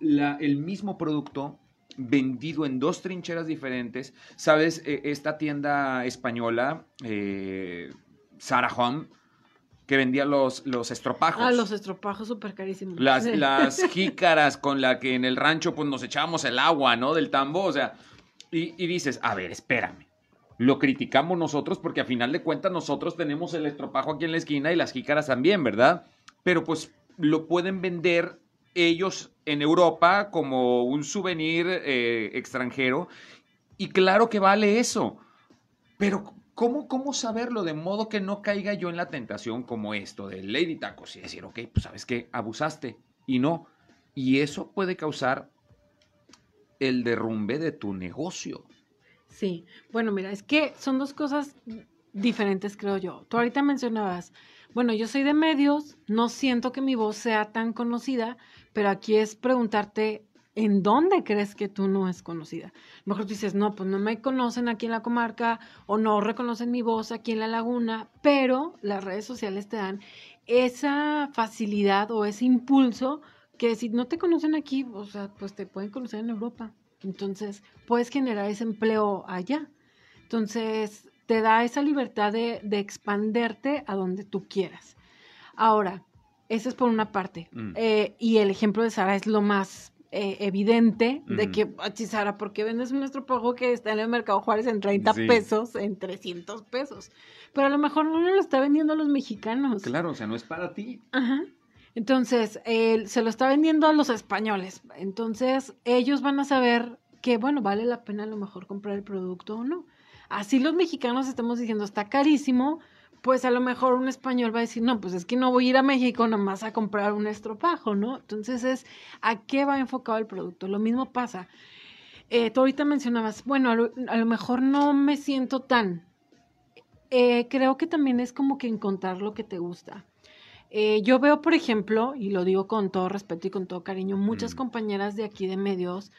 S2: el mismo producto vendido en dos trincheras diferentes. ¿Sabes? E, esta tienda española, eh, Sarah Home, que vendía los, los estropajos.
S3: Ah, los estropajos súper carísimos.
S2: Las, las jícaras con la que en el rancho pues nos echábamos el agua, ¿no? Del tambo, o sea, y, y, dices, a ver, espérame. Lo criticamos nosotros porque a final de cuentas nosotros tenemos el estropajo aquí en la esquina y las jícaras también, ¿verdad? Pero pues lo pueden vender ellos en Europa como un souvenir eh, extranjero y claro que vale eso. Pero ¿Cómo, ¿Cómo saberlo de modo que no caiga yo en la tentación como esto de Lady Tacos y decir, ok, pues sabes que abusaste y no? Y eso puede causar el derrumbe de tu negocio.
S3: Sí, bueno, mira, es que son dos cosas diferentes, creo yo. Tú ahorita mencionabas, bueno, yo soy de medios, no siento que mi voz sea tan conocida, pero aquí es preguntarte ¿en dónde crees que tú no es conocida? mejor tú dices, no, pues no me conocen aquí en la comarca o no reconocen mi voz aquí en la laguna, pero las redes sociales te dan esa facilidad o ese impulso que si no te conocen aquí, o sea, pues te pueden conocer en Europa. Entonces, puedes generar ese empleo allá. Entonces, te da esa libertad de, de expanderte a donde tú quieras. Ahora, esa es por una parte.
S2: Mm.
S3: Eh, y el ejemplo de Sara es lo más eh, evidente de que, "Achi, Sara, ¿por qué vendes un estropajo que está en el mercado Juárez en 30
S2: Sí.
S3: pesos, en 300 pesos? Pero a lo mejor no lo está vendiendo a los mexicanos.
S2: Claro, o sea, no es para ti.
S3: Ajá. Entonces, se lo está vendiendo a los españoles. Entonces, ellos van a saber que, bueno, vale la pena a lo mejor comprar el producto o no. Así los mexicanos estamos diciendo, está carísimo, pues a lo mejor un español va a decir, no, pues es que no voy a ir a México nomás a comprar un estropajo, ¿no? Entonces es, ¿a qué va enfocado el producto? Lo mismo pasa. Eh, tú ahorita mencionabas, bueno, a lo, a lo mejor no me siento tan. Eh, creo que también es como que encontrar lo que te gusta. Eh, yo veo, por ejemplo, y lo digo con todo respeto y con todo cariño, muchas
S2: Mm.
S3: compañeras de aquí de medios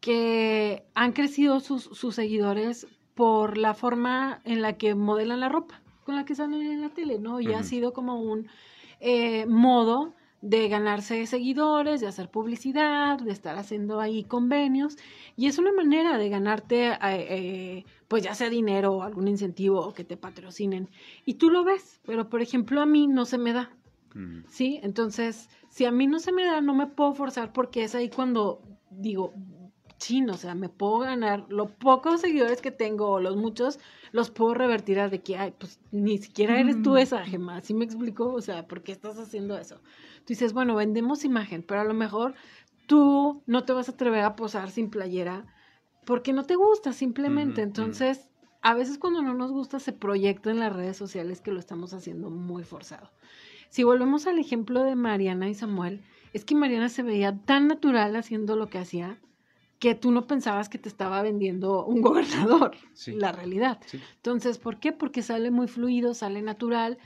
S3: que han crecido sus, sus seguidores por la forma en la que modelan la ropa, con la que salen en la tele, ¿no? Y ha sido como un eh, modo de ganarse seguidores, de hacer publicidad, de estar haciendo ahí convenios. Y es una manera de ganarte, eh, eh, pues ya sea dinero o algún incentivo o que te patrocinen. Y tú lo ves, pero por ejemplo a mí no se me da.
S2: Mm.
S3: ¿sí? Entonces, si a mí no se me da, no me puedo forzar porque es ahí cuando digo, chino, o sea, me puedo ganar los pocos seguidores que tengo o los muchos, los puedo revertir a de que, ay, pues ni siquiera eres tú esa gema, ¿sí me explico? O sea, ¿por qué estás haciendo eso? Tú dices, bueno, vendemos imagen, pero a lo mejor tú no te vas a atrever a posar sin playera porque no te gusta simplemente. Entonces, a veces cuando no nos gusta se proyecta en las redes sociales que lo estamos haciendo muy forzado. Si volvemos al ejemplo de Mariana y Samuel, es que Mariana se veía tan natural haciendo lo que hacía que tú no pensabas que te estaba vendiendo un gobernador,
S2: Sí.
S3: la realidad.
S2: Sí.
S3: Entonces, ¿por qué? Porque sale muy fluido, sale natural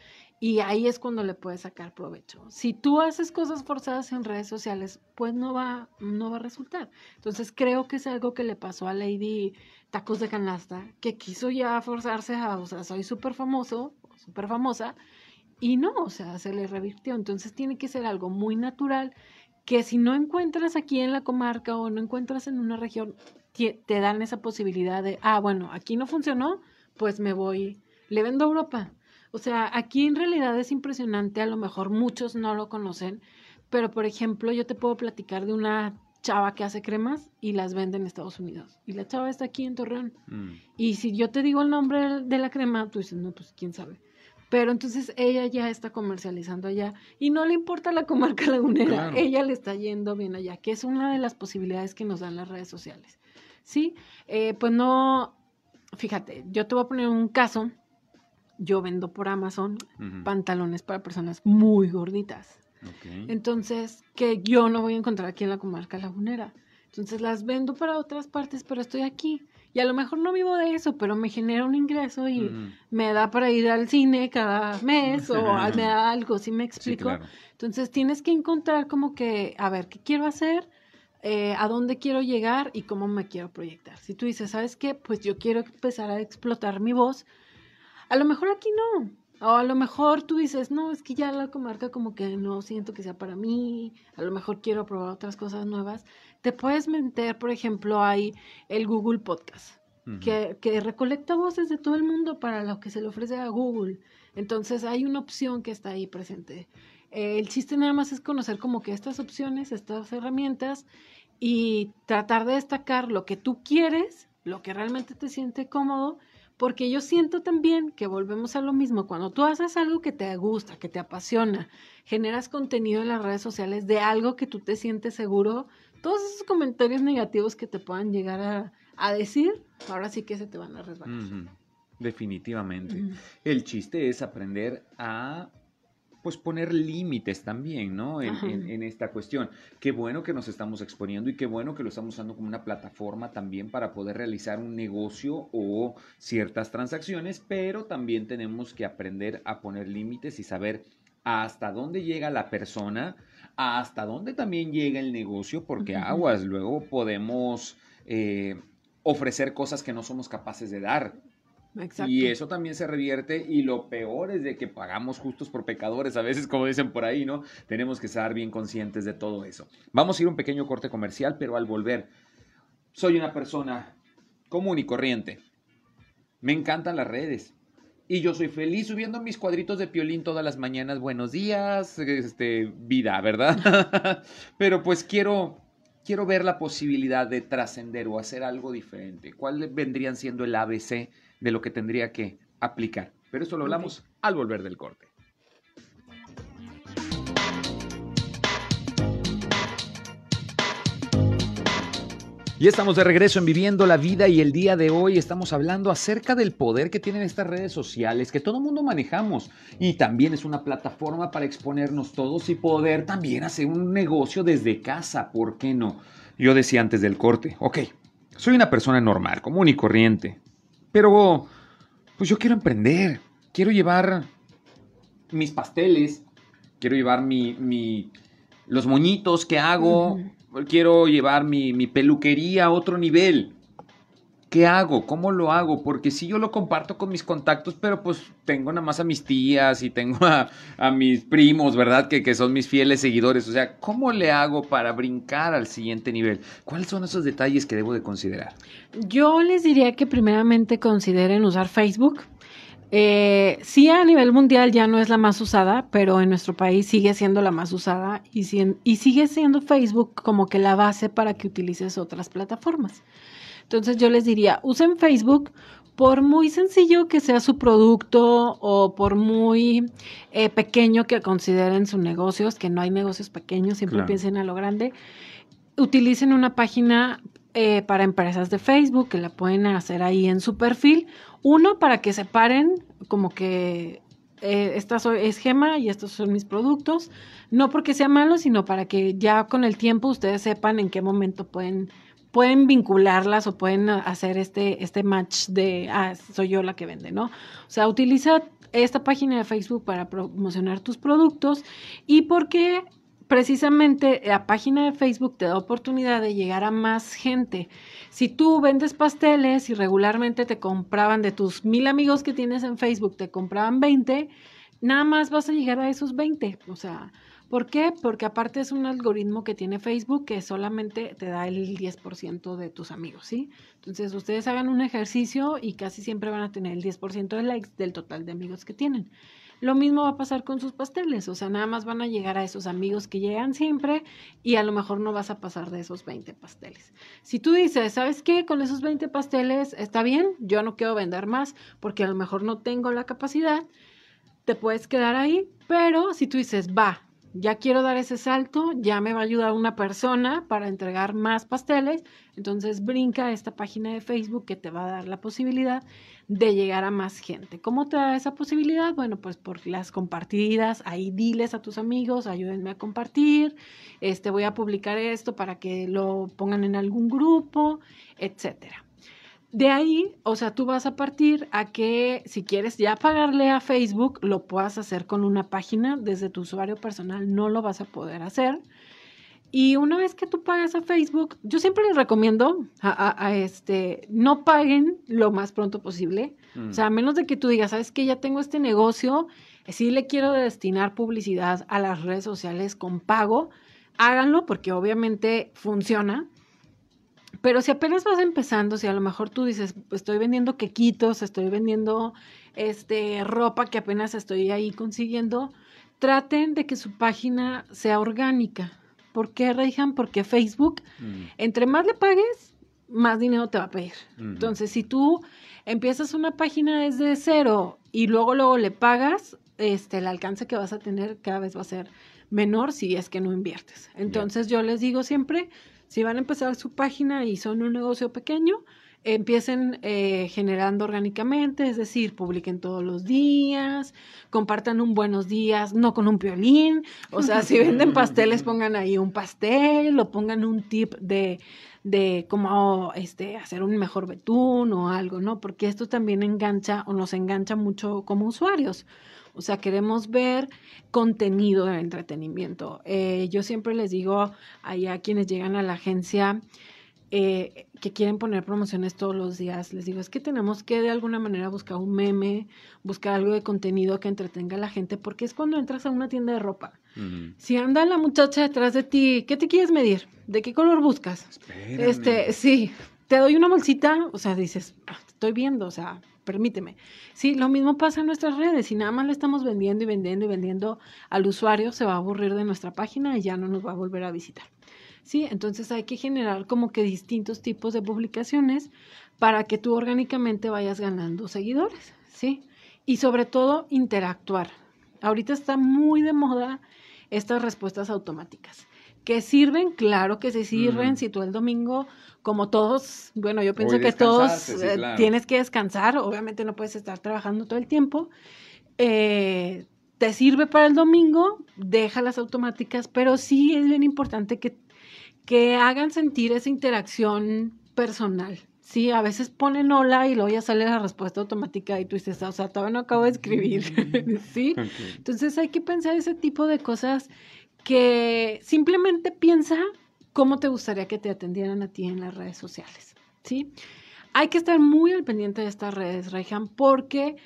S3: y ahí es cuando le puedes sacar provecho. Si tú haces cosas forzadas en redes sociales, pues no va, no va a resultar. Entonces, creo que es algo que le pasó a Lady Tacos de Canasta, que quiso ya forzarse a, o sea, soy súper famoso, súper famosa, y no, o sea, se le revirtió. Entonces, tiene que ser algo muy natural que si no encuentras aquí en la comarca o no encuentras en una región, te, te dan esa posibilidad de, ah, bueno, aquí no funcionó, pues me voy, le vendo a Europa. O sea, aquí en realidad es impresionante, a lo mejor muchos no lo conocen, pero por ejemplo, yo te puedo platicar de una chava que hace cremas y las vende en Estados Unidos. Y la chava está aquí en Torreón.
S2: Mm.
S3: Y si yo te digo el nombre de la crema, tú dices, no, pues quién sabe. Pero entonces ella ya está comercializando allá y no le importa la comarca lagunera,
S2: Claro.
S3: ella le está yendo bien allá, que es una de las posibilidades que nos dan las redes sociales. Sí, Eh, pues no, fíjate, yo te voy a poner un caso, yo vendo por Amazon pantalones para personas muy gorditas.
S2: Ok.
S3: Entonces, que yo no voy a encontrar aquí en la comarca lagunera. Entonces las vendo para otras partes, pero estoy aquí. Y a lo mejor no vivo de eso, pero me genera un ingreso y me da para ir al cine cada mes o me da algo, ¿sí me
S2: Sí,
S3: explico?
S2: claro.
S3: Entonces tienes que encontrar como que, a ver, ¿qué quiero hacer? Eh, ¿A dónde quiero llegar? Y cómo me quiero proyectar. Si tú dices, ¿sabes qué? Pues yo quiero empezar a explotar mi voz. A lo mejor aquí no. O a lo mejor tú dices, no, es que ya la comarca como que no siento que sea para mí. A lo mejor quiero probar otras cosas nuevas. Te puedes meter, por ejemplo, hay el Google Podcast que recolecta voces de todo el mundo para lo que se le ofrece a Google. Entonces hay una opción que está ahí presente. Eh, el chiste nada más es conocer como que estas opciones, estas herramientas y tratar de destacar lo que tú quieres, lo que realmente te siente cómodo, porque yo siento también que volvemos a lo mismo, cuando tú haces algo que te gusta, que te apasiona, generas contenido en las redes sociales de algo que tú te sientes seguro, todos esos comentarios negativos que te puedan llegar a, a decir, ahora sí que se te van a resbalar.
S2: Definitivamente. El chiste es aprender a pues poner límites también, ¿no? En- en esta cuestión. Qué bueno que nos estamos exponiendo y qué bueno que lo estamos usando como una plataforma también para poder realizar un negocio o ciertas transacciones, pero también tenemos que aprender a poner límites y saber hasta dónde llega la persona, hasta dónde también llega el negocio, porque aguas, luego podemos eh, ofrecer cosas que no somos capaces de dar.
S3: Exacto.
S2: Y eso también se revierte y lo peor es de que pagamos justos por pecadores, a veces como dicen por ahí, ¿no? Tenemos que estar bien conscientes de todo eso. Vamos a ir a un pequeño corte comercial, pero al volver, soy una persona común y corriente. Me encantan las redes. Y yo soy feliz subiendo mis cuadritos de piolín todas las mañanas. Buenos días, este, vida, ¿verdad? pero pues quiero quiero ver la posibilidad de trascender o hacer algo diferente. ¿Cuáles vendrían siendo el ABC de lo que tendría que aplicar? Pero eso lo hablamos al volver del corte. Y estamos de regreso en Viviendo la Vida y el día de hoy estamos hablando acerca del poder que tienen estas redes sociales que todo el mundo manejamos y también es una plataforma para exponernos todos y poder también hacer un negocio desde casa, ¿por qué no? Yo decía antes del corte, ok, soy una persona normal, común y corriente, pero pues yo quiero emprender, quiero llevar mis pasteles, quiero llevar mi, mi los moñitos que hago, quiero llevar mi, mi, peluquería a otro nivel. ¿Qué hago? ¿Cómo lo hago? Porque si yo lo comparto con mis contactos, pero pues tengo nada más a mis tías y tengo a, a mis primos, ¿verdad? Que, que, son mis fieles seguidores. O sea, ¿cómo le hago para brincar al siguiente nivel? ¿Cuáles son esos detalles que debo de considerar?
S3: Yo les diría que primeramente consideren usar Facebook. Eh, sí, a nivel mundial ya no es la más usada, pero en nuestro país sigue siendo la más usada y, y sigue siendo Facebook como que la base para que utilices otras plataformas. Entonces yo les diría, usen Facebook por muy sencillo que sea su producto o por muy eh, pequeño que consideren sus negocios, que no hay negocios pequeños, siempre claro. piensen a lo grande, utilicen una página eh, para empresas de Facebook que la pueden hacer ahí en su perfil. Uno, para que separen como que eh, esta es Gema y estos son mis productos. No porque sea malo, sino para que ya con el tiempo ustedes sepan en qué momento pueden pueden vincularlas o pueden hacer este, este match de, ah, soy yo la que vende, ¿no? O sea, utiliza esta página de Facebook para promocionar tus productos y porque precisamente la página de Facebook te da oportunidad de llegar a más gente. Si tú vendes pasteles y regularmente te compraban de tus mil amigos que tienes en Facebook, te compraban 20, nada más vas a llegar a esos 20. O sea, ¿Por qué? Porque aparte es un algoritmo que tiene Facebook que solamente te da el 10% de tus amigos, ¿sí? Entonces ustedes hagan un ejercicio y casi siempre van a tener el 10% de likes del total de amigos que tienen. Lo mismo va a pasar con sus pasteles, o sea, nada más van a llegar a esos amigos que llegan siempre y a lo mejor no vas a pasar de esos 20 pasteles. Si tú dices, ¿sabes qué? Con esos 20 pasteles está bien, yo no quiero vender más porque a lo mejor no tengo la capacidad, te puedes quedar ahí, pero si tú dices, va, ya quiero dar ese salto, ya me va a ayudar una persona para entregar más pasteles, entonces brinca a esta página de Facebook que te va a dar la posibilidad de llegar a más gente. ¿Cómo te da esa posibilidad? Bueno, pues por las compartidas, ahí diles a tus amigos, ayúdenme a compartir, este voy a publicar esto para que lo pongan en algún grupo, etcétera. De ahí, o sea, tú vas a partir a que si quieres ya pagarle a Facebook, lo puedas hacer con una página desde tu usuario personal, no lo vas a poder hacer. Y una vez que tú pagas a Facebook, yo siempre les recomiendo a, este, no paguen lo más pronto posible. O sea, a menos de que tú digas, sabes que ya tengo este negocio, sí le quiero destinar publicidad a las redes sociales con pago, háganlo porque obviamente funciona. Pero si apenas vas empezando, si a lo mejor tú dices, estoy vendiendo quequitos, estoy vendiendo este ropa que apenas estoy ahí consiguiendo, traten de que su página sea orgánica. ¿Por qué, Reihan? Porque Facebook, mm. entre más le pagues, más dinero te va a pedir. Entonces, si tú empiezas una página desde cero y luego luego le pagas, este el alcance que vas a tener cada vez va a ser menor si es que no inviertes. Entonces, yo les digo siempre, si van a empezar su página y son un negocio pequeño, empiecen eh, generando orgánicamente, es decir, publiquen todos los días, compartan un buenos días, no con un piolín, o sea, si venden pasteles, pongan ahí un pastel o pongan un tip de, de cómo este, hacer un mejor betún o algo, ¿no? Porque esto también engancha o nos engancha mucho como usuarios. O sea, queremos ver contenido de entretenimiento. Eh, yo siempre les digo a quienes llegan a la agencia, eh, que quieren poner promociones todos los días, les digo, es que tenemos que de alguna manera buscar un meme, buscar algo de contenido que entretenga a la gente, porque es cuando entras a una tienda de ropa. Si anda la muchacha detrás de ti, ¿qué te quieres medir? ¿De qué color buscas? Este, sí, te doy una bolsita, o sea, dices, ah, estoy viendo, o sea, permíteme. Sí, lo mismo pasa en nuestras redes. Si nada más le estamos vendiendo y vendiendo y vendiendo al usuario, se va a aburrir de nuestra página y ya no nos va a volver a visitar. Sí, entonces hay que generar como que distintos tipos de publicaciones para que tú orgánicamente vayas ganando seguidores, ¿sí? Y sobre todo interactuar. Ahorita está muy de moda estas respuestas automáticas. ¿Que sirven? Claro que se sirven. Si tú el domingo, como todos, bueno, yo pienso que todos eh, tienes que descansar, obviamente no puedes estar trabajando todo el tiempo. Eh, te sirve para el domingo, deja las automáticas, pero sí es bien importante que que hagan sentir esa interacción personal. Sí, a veces ponen hola y luego ya sale la respuesta automática y tú dices, o sea, todavía no acabo de escribir. ¿Sí? Entonces hay que pensar ese tipo de cosas que simplemente piensa cómo te gustaría que te atendieran a ti en las redes sociales. ¿Sí? Hay que estar muy al pendiente de estas redes, Rejan, porque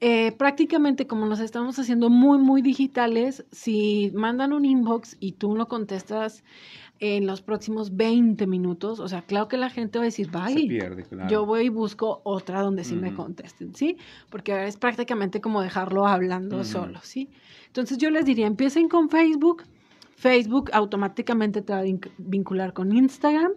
S3: eh, prácticamente como nos estamos haciendo muy, muy digitales, si mandan un inbox y tú no contestas en los próximos 20 minutos, o sea, claro que la gente va a decir, vaya, yo voy y busco otra donde sí me contesten, ¿sí? Porque es prácticamente como dejarlo hablando solo, ¿sí? Entonces yo les diría, empiecen con Facebook, Facebook automáticamente te va a vincular con Instagram.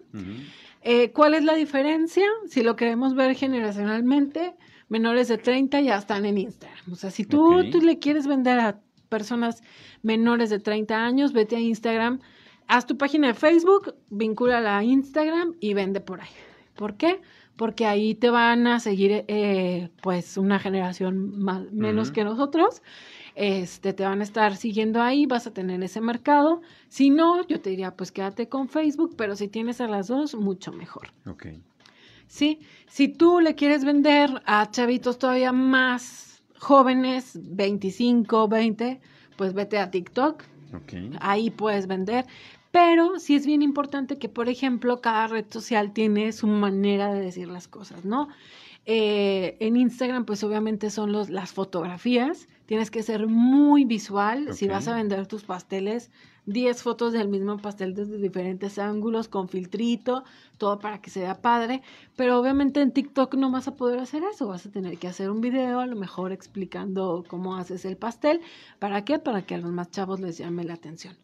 S3: Eh, ¿Cuál es la diferencia? Si lo queremos ver generacionalmente, menores de 30 ya están en Instagram. O sea, si tú, tú le quieres vender a personas menores de 30 años, vete a Instagram haz tu página de Facebook, vincúlala a Instagram y vende por ahí. ¿Por qué? Porque ahí te van a seguir, eh, pues, una generación más, menos que nosotros. Este, te van a estar siguiendo ahí, vas a tener ese mercado. Si no, yo te diría, pues quédate con Facebook, pero si tienes a las dos, mucho mejor.
S2: Ok.
S3: Sí, si tú le quieres vender a chavitos todavía más jóvenes, 25, 20, pues vete a TikTok. Okay. Ahí puedes vender. Pero sí es bien importante que, por ejemplo, cada red social tiene su manera de decir las cosas, ¿no? Eh, en Instagram, pues obviamente son los, las fotografías. Tienes que ser muy visual. Si vas a vender tus pasteles, 10 fotos del mismo pastel desde diferentes ángulos, con filtrito, todo para que se vea padre. Pero obviamente en TikTok no vas a poder hacer eso. Vas a tener que hacer un video, a lo mejor explicando cómo haces el pastel. ¿Para qué? Para que a los más chavos les llame la atención.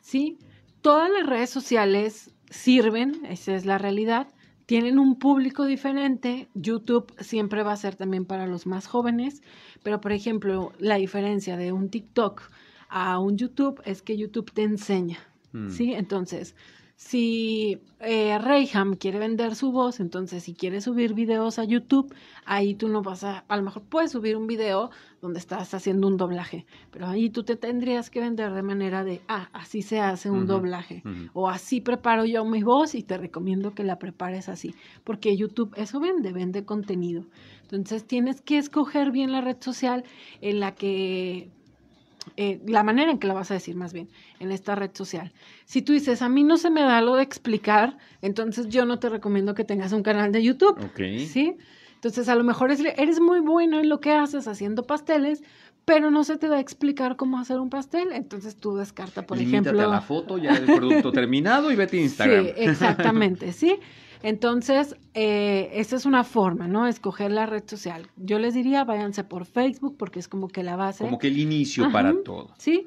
S3: ¿Sí? todas las redes sociales sirven, esa es la realidad, tienen un público diferente. YouTube siempre va a ser también para los más jóvenes, pero por ejemplo, la diferencia de un TikTok a un YouTube es que YouTube te enseña, mm. ¿sí? Entonces, si eh, Rayham quiere vender su voz, entonces si quiere subir videos a YouTube, ahí tú no vas a, a lo mejor puedes subir un video donde estás haciendo un doblaje, pero ahí tú te tendrías que vender de manera de, ah, así se hace un doblaje, o así preparo yo mi voz y te recomiendo que la prepares así, porque YouTube eso vende, vende contenido. Entonces tienes que escoger bien la red social en la que eh, la manera en que la vas a decir más bien en esta red social. Si tú dices, a mí no se me da lo de explicar, entonces yo no te recomiendo que tengas un canal de YouTube. ¿Sí? Entonces, a lo mejor eres muy bueno en lo que haces haciendo pasteles, pero no se te da a explicar cómo hacer un pastel, entonces tú descarta, por Limítate ejemplo.
S2: a la foto ya del producto terminado y vete a Instagram.
S3: Sí, exactamente, sí. Entonces, eh, esa es una forma, ¿no? Escoger la red social. Yo les diría, váyanse por Facebook porque es como que la base.
S2: Como que el inicio para todo.
S3: Sí.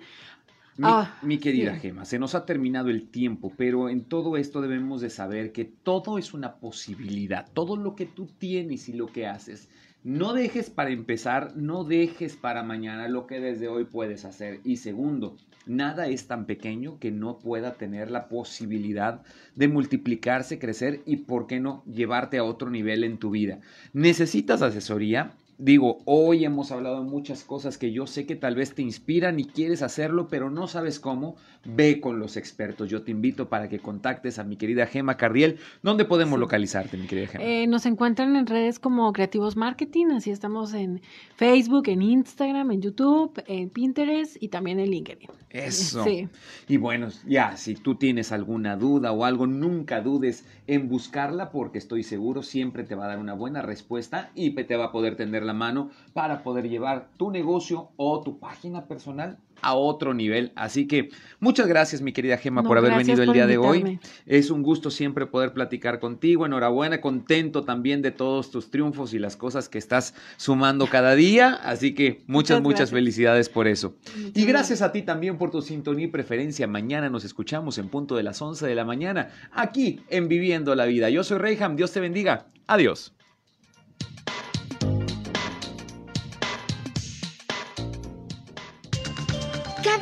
S2: Mi, ah, querida Gema, se nos ha terminado el tiempo, pero en todo esto debemos de saber que todo es una posibilidad, todo lo que tú tienes y lo que haces. No dejes para empezar, no dejes para mañana lo que desde hoy puedes hacer. Y segundo, Nada es tan pequeño que no pueda tener la posibilidad de multiplicarse, crecer y, ¿por qué no?, llevarte a otro nivel en tu vida. ¿Necesitas asesoría? Digo, hoy hemos hablado de muchas cosas que yo sé que tal vez te inspiran y quieres hacerlo, pero no sabes cómo. Ve con los expertos. Yo te invito para que contactes a mi querida Gema Cardiel. ¿Dónde podemos localizarte, mi querida Gema?
S3: Eh, nos encuentran en redes como Creativos Marketing, así estamos en Facebook, en Instagram, en YouTube, en Pinterest y también en LinkedIn.
S2: Eso. Sí. Y bueno, ya, si tú tienes alguna duda o algo, nunca dudes en buscarla porque estoy seguro siempre te va a dar una buena respuesta y te va a poder tener la mano para poder llevar tu negocio o tu página personal a otro nivel. Así que muchas gracias, mi querida Gema, por haber venido el día de hoy. Es un gusto siempre poder platicar contigo. Enhorabuena, contento también de todos tus triunfos y las cosas que estás sumando cada día. Así que muchas, muchas, felicidades por eso. y gracias a ti también por tu sintonía y preferencia. Mañana nos escuchamos en punto de las 11 de la mañana, aquí en Viviendo la Vida. Yo soy Reyham, Dios te bendiga. Adiós.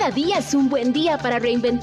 S1: Cada día es un buen día para reinventar.